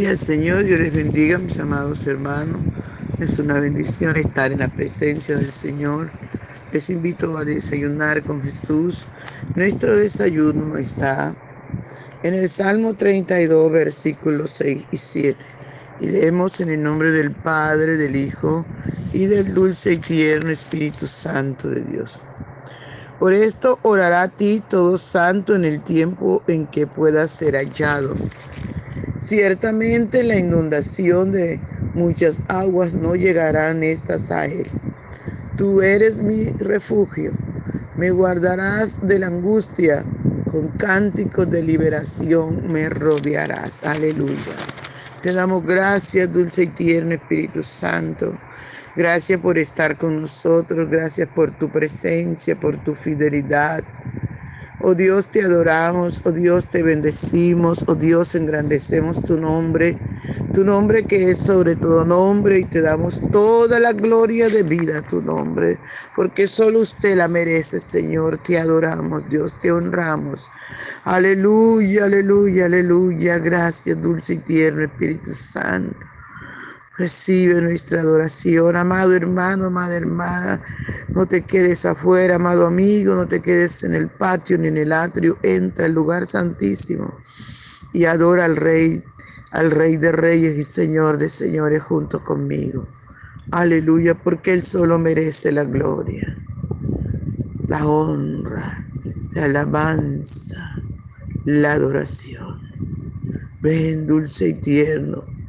Gloria al Señor, Dios les bendiga, mis amados hermanos. Es una bendición estar en la presencia del Señor. Les invito a desayunar con Jesús. Nuestro desayuno está en el Salmo 32, versículos 6 y 7. Y leemos en el nombre del Padre, del Hijo y del dulce y tierno Espíritu Santo de Dios. Por esto orará a ti todo santo en el tiempo en que pueda ser hallado. Ciertamente la inundación de muchas aguas no llegarán estas a él. Tú eres mi refugio, me guardarás de la angustia, con cánticos de liberación me rodearás. Aleluya. Te damos gracias, dulce y tierno Espíritu Santo. Gracias por estar con nosotros, gracias por tu presencia, por tu fidelidad. Oh Dios, te adoramos, oh Dios, te bendecimos, oh Dios, engrandecemos tu nombre, tu nombre que es sobre todo nombre y te damos toda la gloria de vida a tu nombre, porque solo usted la merece, Señor, te adoramos, Dios, te honramos. Aleluya, aleluya, aleluya, gracias, dulce y tierno Espíritu Santo. Recibe nuestra adoración, amado hermano, amada hermana. No te quedes afuera, amado amigo, no te quedes en el patio ni en el atrio. Entra al lugar santísimo y adora al Rey, al Rey de Reyes y Señor de Señores junto conmigo. Aleluya, porque Él solo merece la gloria, la honra, la alabanza, la adoración. Ven, dulce y tierno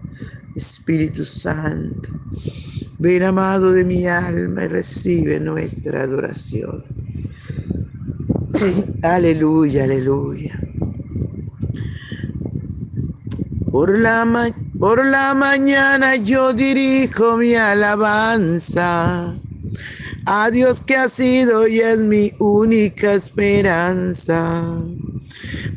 Espíritu Santo, ven amado de mi alma y recibe nuestra adoración. aleluya, aleluya. Por la, por la mañana yo dirijo mi alabanza a Dios que ha sido y es mi única esperanza.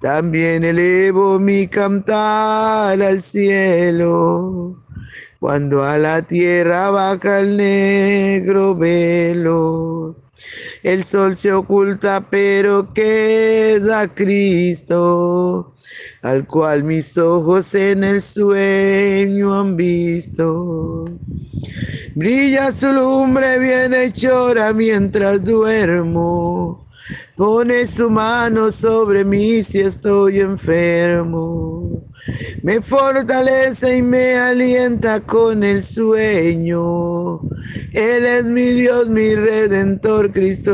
También elevo mi cantar al cielo, cuando a la tierra baja el negro velo. El sol se oculta, pero queda Cristo, al cual mis ojos en el sueño han visto. Brilla su lumbre bien hechora mientras duermo Pone su mano sobre mí si estoy enfermo. Me fortalece y me alienta con el sueño. Él es mi Dios, mi redentor, Cristo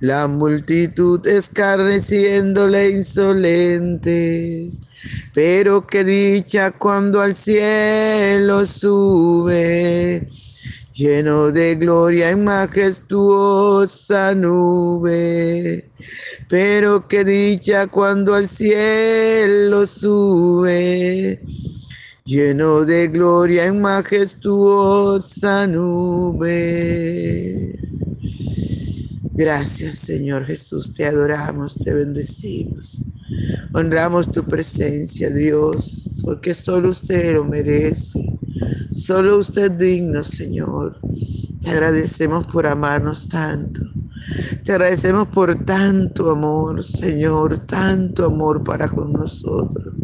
La multitud escarneciéndole insolente. Pero qué dicha cuando al cielo sube lleno de gloria en majestuosa nube. Pero qué dicha cuando al cielo sube, lleno de gloria en majestuosa nube. Gracias Señor Jesús, te adoramos, te bendecimos. Honramos tu presencia, Dios, porque solo usted lo merece. Solo usted es digno, Señor. Te agradecemos por amarnos tanto. Te agradecemos por tanto amor, Señor, tanto amor para con nosotros.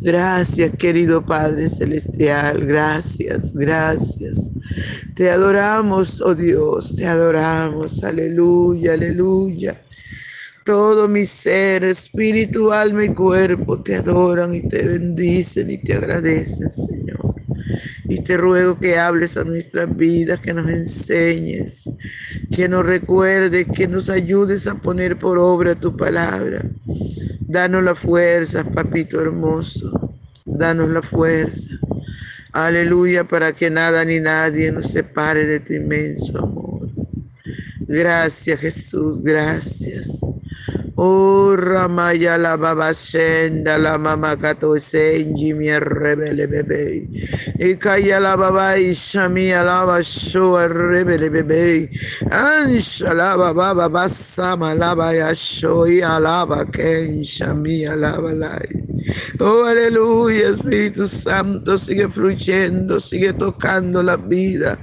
Gracias, querido Padre Celestial, gracias, gracias. Te adoramos, oh Dios, te adoramos, aleluya, aleluya. Todo mi ser, espíritu, alma y cuerpo te adoran y te bendicen y te agradecen, Señor. Y te ruego que hables a nuestras vidas, que nos enseñes, que nos recuerdes, que nos ayudes a poner por obra tu palabra. Danos la fuerza, papito hermoso. Danos la fuerza. Aleluya, para que nada ni nadie nos separe de tu inmenso amor. Gracias Jesús, gracias. Oh Ramaya la la mama kato senji mi rebele bebe. Ikaya la baba ishami alaba show rebele bebe. Ansha la baba baba sama laba ya show alaba ken shami alaba lai. Oh, aleluya, Espíritu Santo, sigue fluyendo, sigue tocando la vida,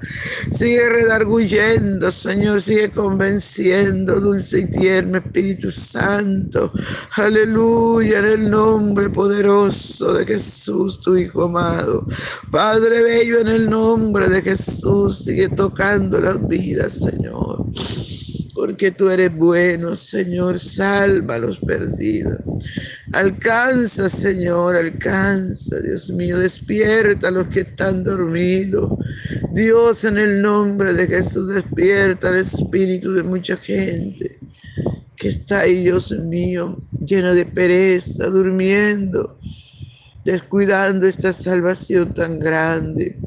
sigue redarguyendo, Señor, sigue convenciendo, dulce y tierno Espíritu Santo. Aleluya, en el nombre poderoso de Jesús, tu Hijo amado. Padre bello, en el nombre de Jesús, sigue tocando las vidas, Señor porque tú eres bueno, Señor, salva a los perdidos. Alcanza, Señor, alcanza, Dios mío, despierta a los que están dormidos. Dios, en el nombre de Jesús, despierta el espíritu de mucha gente que está ahí, Dios mío, llena de pereza, durmiendo descuidando esta salvación tan grande.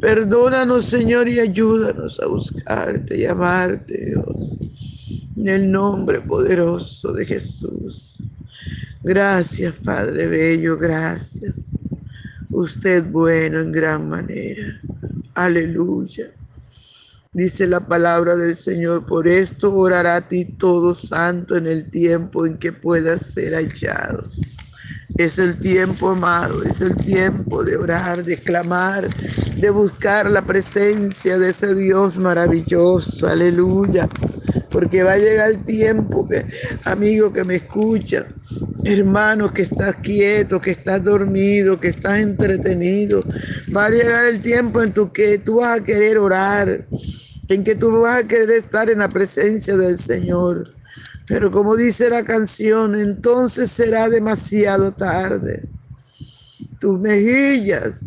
Perdónanos, Señor, y ayúdanos a buscarte y amarte, Dios. En el nombre poderoso de Jesús. Gracias, Padre Bello, gracias. Usted bueno en gran manera. Aleluya. Dice la palabra del Señor, por esto orará a ti todo santo en el tiempo en que puedas ser hallado. Es el tiempo, amado, es el tiempo de orar, de clamar, de buscar la presencia de ese Dios maravilloso. Aleluya. Porque va a llegar el tiempo que, amigo que me escucha, hermano que estás quieto, que estás dormido, que estás entretenido, va a llegar el tiempo en tu que tú vas a querer orar, en que tú vas a querer estar en la presencia del Señor. Pero como dice la canción, entonces será demasiado tarde. Tus mejillas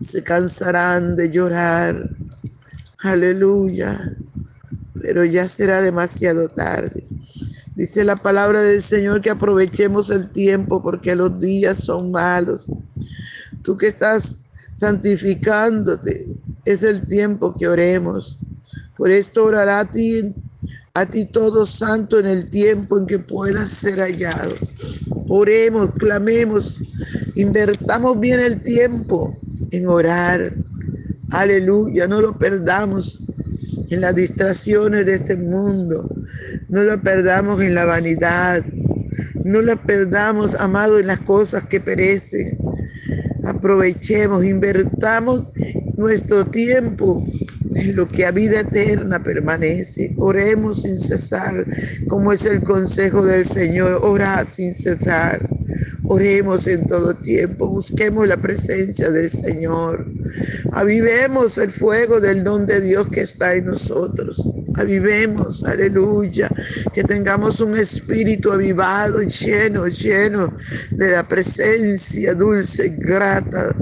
se cansarán de llorar. Aleluya. Pero ya será demasiado tarde. Dice la palabra del Señor que aprovechemos el tiempo porque los días son malos. Tú que estás santificándote, es el tiempo que oremos. Por esto orará a ti a ti todo santo en el tiempo en que puedas ser hallado. Oremos, clamemos, invertamos bien el tiempo en orar. Aleluya, no lo perdamos en las distracciones de este mundo, no lo perdamos en la vanidad, no lo perdamos, amado, en las cosas que perecen. Aprovechemos, invertamos nuestro tiempo en lo que a vida eterna permanece. Oremos sin cesar, como es el consejo del Señor, orad sin cesar. Oremos en todo tiempo, busquemos la presencia del Señor. Avivemos el fuego del don de Dios que está en nosotros. Avivemos, aleluya, que tengamos un espíritu avivado, lleno, lleno de la presencia dulce grata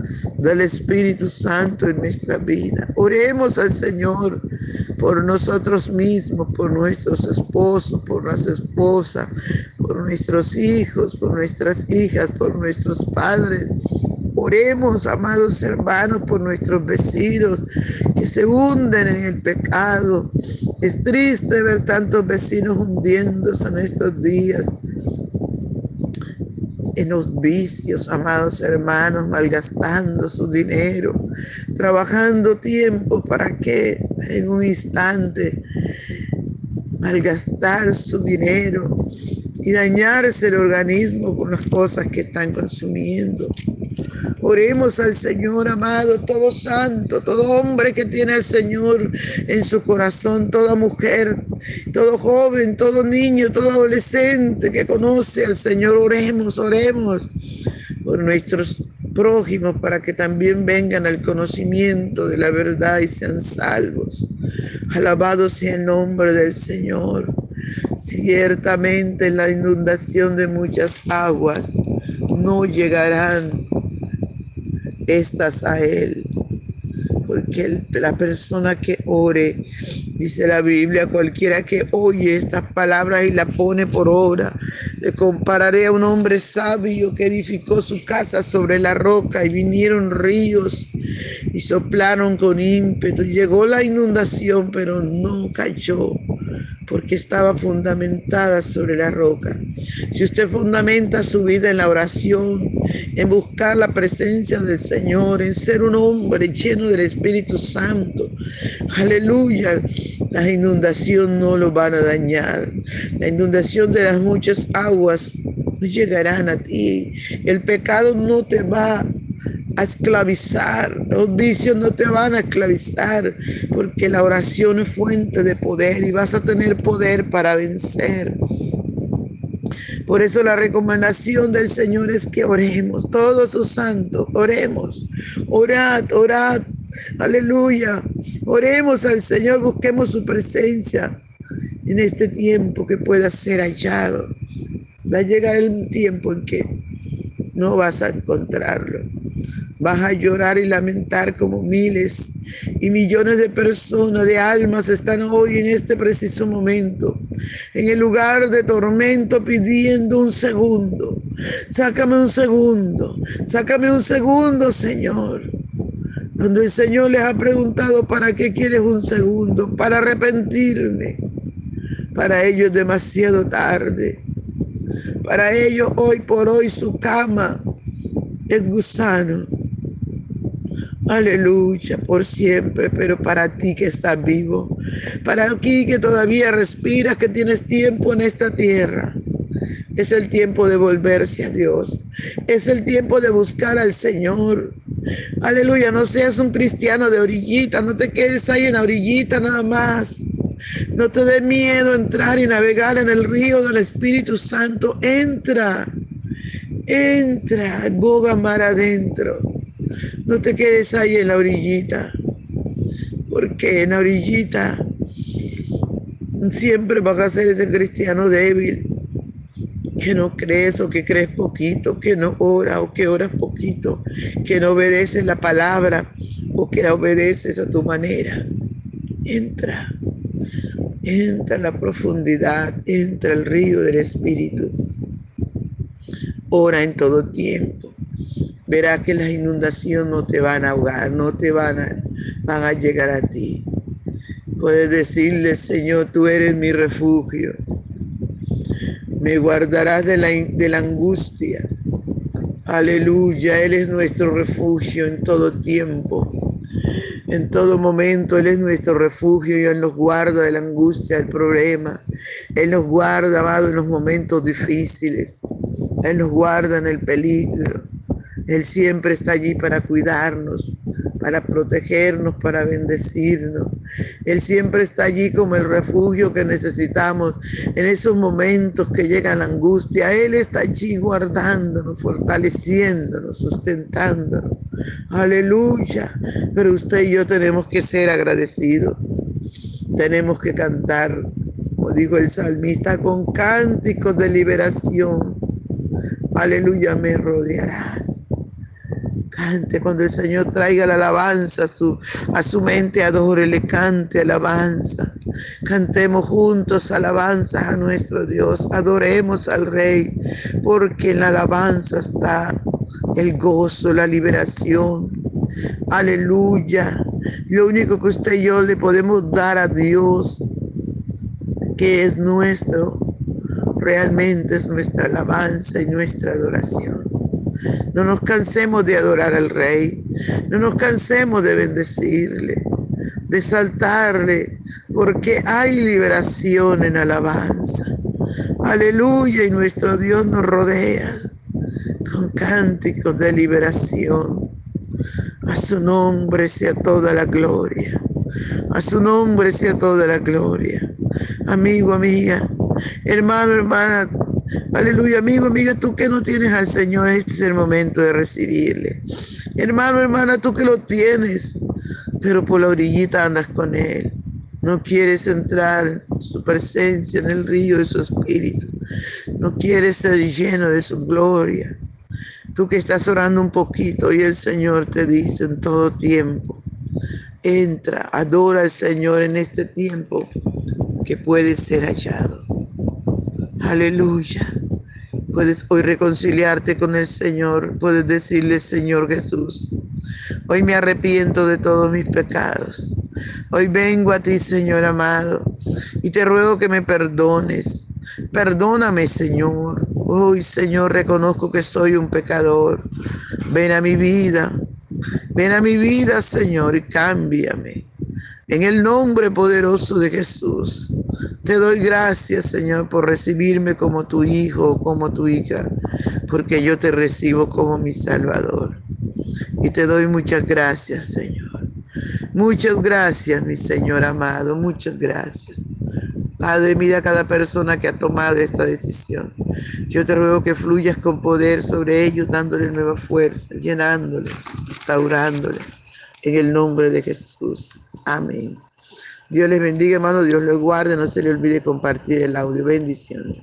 del Espíritu Santo en nuestra vida. Oremos al Señor por nosotros mismos, por nuestros esposos, por las esposas, por nuestros hijos, por nuestras hijas, por nuestros padres. Oremos, amados hermanos, por nuestros vecinos que se hunden en el pecado. Es triste ver tantos vecinos hundiéndose en estos días en los vicios, amados hermanos, malgastando su dinero, trabajando tiempo para que en un instante malgastar su dinero y dañarse el organismo con las cosas que están consumiendo. Oremos al Señor amado, todo santo, todo hombre que tiene al Señor en su corazón, toda mujer, todo joven, todo niño, todo adolescente que conoce al Señor. Oremos, oremos por nuestros prójimos para que también vengan al conocimiento de la verdad y sean salvos. Alabado sea el nombre del Señor. Ciertamente en la inundación de muchas aguas no llegarán estas a Él. Porque la persona que ore, dice la Biblia, cualquiera que oye estas palabras y la pone por obra, le compararé a un hombre sabio que edificó su casa sobre la roca y vinieron ríos y soplaron con ímpetu. Llegó la inundación, pero no cayó porque estaba fundamentada sobre la roca. Si usted fundamenta su vida en la oración, en buscar la presencia del Señor, en ser un hombre lleno del Espíritu Santo, aleluya, las inundaciones no lo van a dañar. La inundación de las muchas aguas no llegarán a ti. El pecado no te va esclavizar. Los vicios no te van a esclavizar porque la oración es fuente de poder y vas a tener poder para vencer. Por eso la recomendación del Señor es que oremos, todos sus santos, oremos, orad, orad, aleluya, oremos al Señor, busquemos su presencia en este tiempo que pueda ser hallado. Va a llegar el tiempo en que no vas a encontrarlo. Vas a llorar y lamentar como miles y millones de personas, de almas están hoy en este preciso momento, en el lugar de tormento pidiendo un segundo. Sácame un segundo, sácame un segundo, Señor. Cuando el Señor les ha preguntado, ¿para qué quieres un segundo? Para arrepentirme. Para ellos es demasiado tarde. Para ellos hoy por hoy su cama es gusano. Aleluya, por siempre, pero para ti que estás vivo, para ti que todavía respiras, que tienes tiempo en esta tierra. Es el tiempo de volverse a Dios. Es el tiempo de buscar al Señor. Aleluya, no seas un cristiano de orillita, no te quedes ahí en la orillita nada más. No te dé miedo entrar y navegar en el río del Espíritu Santo. Entra, entra, boga mar adentro. No te quedes ahí en la orillita, porque en la orillita siempre vas a ser ese cristiano débil, que no crees o que crees poquito, que no ora o que oras poquito, que no obedeces la palabra o que la obedeces a tu manera. Entra, entra en la profundidad, entra al río del Espíritu. Ora en todo tiempo verás que las inundaciones no te van a ahogar, no te van a, llegar a ti. Puedes decirle, Señor, tú eres mi refugio. Me guardarás de la, de la angustia. Aleluya, Él es nuestro refugio en todo tiempo. En todo momento Él es nuestro refugio y Él nos guarda de la angustia, del problema. Él nos guarda, amado, en los momentos difíciles. Él nos guarda en el peligro. Él siempre está allí para cuidarnos, para protegernos, para bendecirnos. Él siempre está allí como el refugio que necesitamos en esos momentos que llega la angustia. Él está allí guardándonos, fortaleciéndonos, sustentándonos. Aleluya. Pero usted y yo tenemos que ser agradecidos. Tenemos que cantar, como dijo el salmista, con cánticos de liberación. Aleluya, me rodearás. Cuando el Señor traiga la alabanza a su, a su mente, le cante alabanza. Cantemos juntos alabanzas a nuestro Dios, adoremos al Rey, porque en la alabanza está el gozo, la liberación. Aleluya. Lo único que usted y yo le podemos dar a Dios, que es nuestro, realmente es nuestra alabanza y nuestra adoración. No nos cansemos de adorar al Rey. No nos cansemos de bendecirle, de saltarle, porque hay liberación en alabanza. Aleluya, y nuestro Dios nos rodea con cánticos de liberación. A su nombre sea toda la gloria. A su nombre sea toda la gloria. Amigo, amiga, hermano, hermana, aleluya, amigo, amiga, tú que no tienes al Señor, este es el momento de recibirle. Hermano, hermana, tú que lo tienes, pero por la orillita andas con Él. No quieres entrar en su presencia, en el río de su espíritu. No quieres ser lleno de su gloria. Tú que estás orando un poquito y el Señor te dice en todo tiempo, entra, adora al Señor en este tiempo que puede ser hallado. Aleluya. Puedes hoy reconciliarte con el Señor. Puedes decirle, Señor Jesús, hoy me arrepiento de todos mis pecados. Hoy vengo a ti, Señor amado, y te ruego que me perdones. Perdóname, Señor. Hoy, Señor, reconozco que soy un pecador. Ven a mi vida. Ven a mi vida, Señor, y cámbiame. En el nombre poderoso de Jesús, te doy gracias, Señor, por recibirme como tu hijo o como tu hija, porque yo te recibo como mi Salvador. Y te doy muchas gracias, Señor. Muchas gracias, mi Señor amado, muchas gracias. Padre, mira a cada persona que ha tomado esta decisión. Yo te ruego que fluyas con poder sobre ellos, dándole nueva fuerza, llenándole, instaurándole. En el nombre de Jesús. Amén. Dios les bendiga, hermano. Dios les guarde. No se le olvide compartir el audio. Bendiciones.